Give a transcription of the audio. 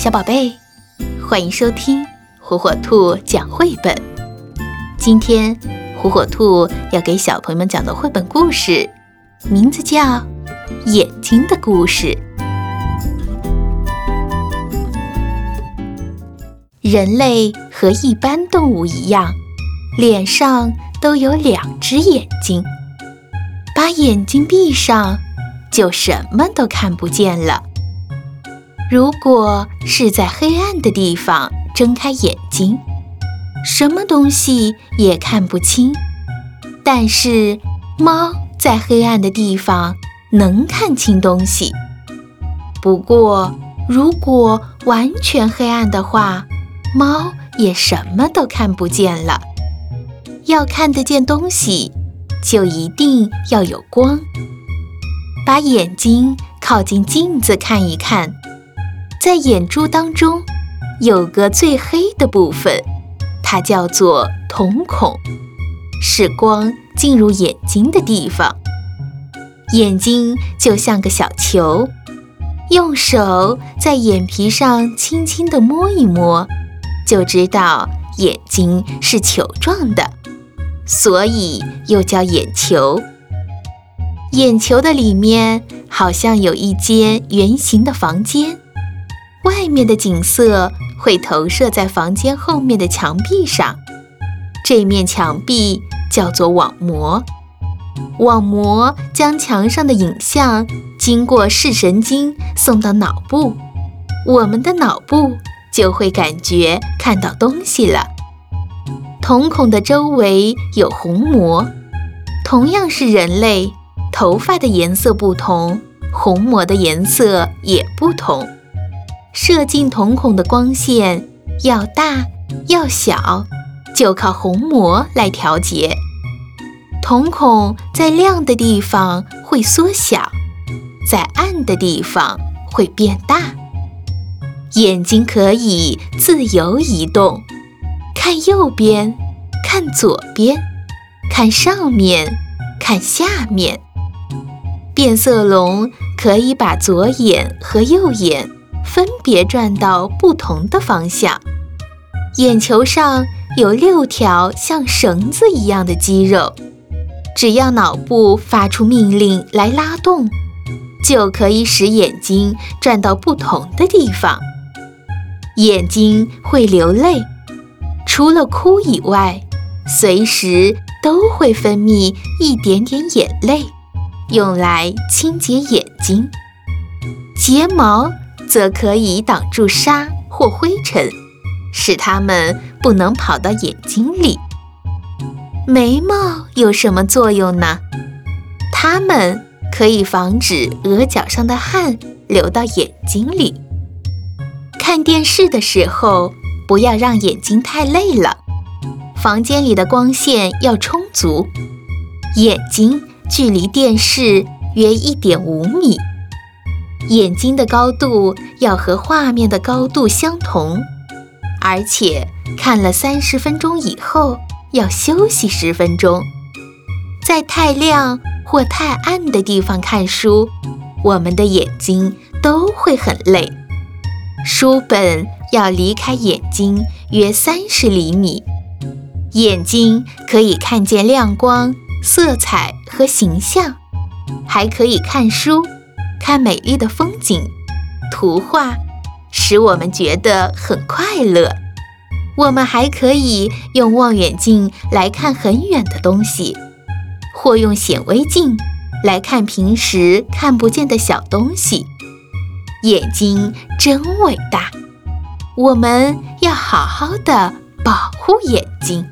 小宝贝，欢迎收听火火兔讲绘本。今天，火火兔要给小朋友们讲的绘本故事，名字叫《眼睛的故事》。人类和一般动物一样，脸上都有两只眼睛。把眼睛闭上，就什么都看不见了。如果是在黑暗的地方睁开眼睛，什么东西也看不清。但是猫在黑暗的地方能看清东西。不过，如果完全黑暗的话，猫也什么都看不见了。要看得见东西。就一定要有光。把眼睛靠近镜子看一看，在眼珠当中有个最黑的部分，它叫做瞳孔，是光进入眼睛的地方。眼睛就像个小球，用手在眼皮上轻轻地摸一摸，就知道眼睛是球状的。所以又叫眼球。眼球的里面好像有一间圆形的房间，外面的景色会投射在房间后面的墙壁上。这面墙壁叫做网膜，网膜将墙上的影像经过视神经送到脑部，我们的脑部就会感觉看到东西了。瞳孔的周围有虹膜，同样是人类，头发的颜色不同，虹膜的颜色也不同。射进瞳孔的光线要大要小，就靠虹膜来调节。瞳孔在亮的地方会缩小，在暗的地方会变大。眼睛可以自由移动。看右边，看左边，看上面，看下面。变色龙可以把左眼和右眼分别转到不同的方向。眼球上有六条像绳子一样的肌肉，只要脑部发出命令来拉动，就可以使眼睛转到不同的地方。眼睛会流泪。除了哭以外，随时都会分泌一点点眼泪，用来清洁眼睛。睫毛则可以挡住沙或灰尘，使它们不能跑到眼睛里。眉毛有什么作用呢？它们可以防止额角上的汗流到眼睛里。看电视的时候。不要让眼睛太累了。房间里的光线要充足，眼睛距离电视约一点五米，眼睛的高度要和画面的高度相同。而且看了三十分钟以后要休息十分钟。在太亮或太暗的地方看书，我们的眼睛都会很累。书本要离开眼睛约三十厘米，眼睛可以看见亮光、色彩和形象，还可以看书、看美丽的风景、图画，使我们觉得很快乐。我们还可以用望远镜来看很远的东西，或用显微镜来看平时看不见的小东西。眼睛真伟大，我们要好好的保护眼睛。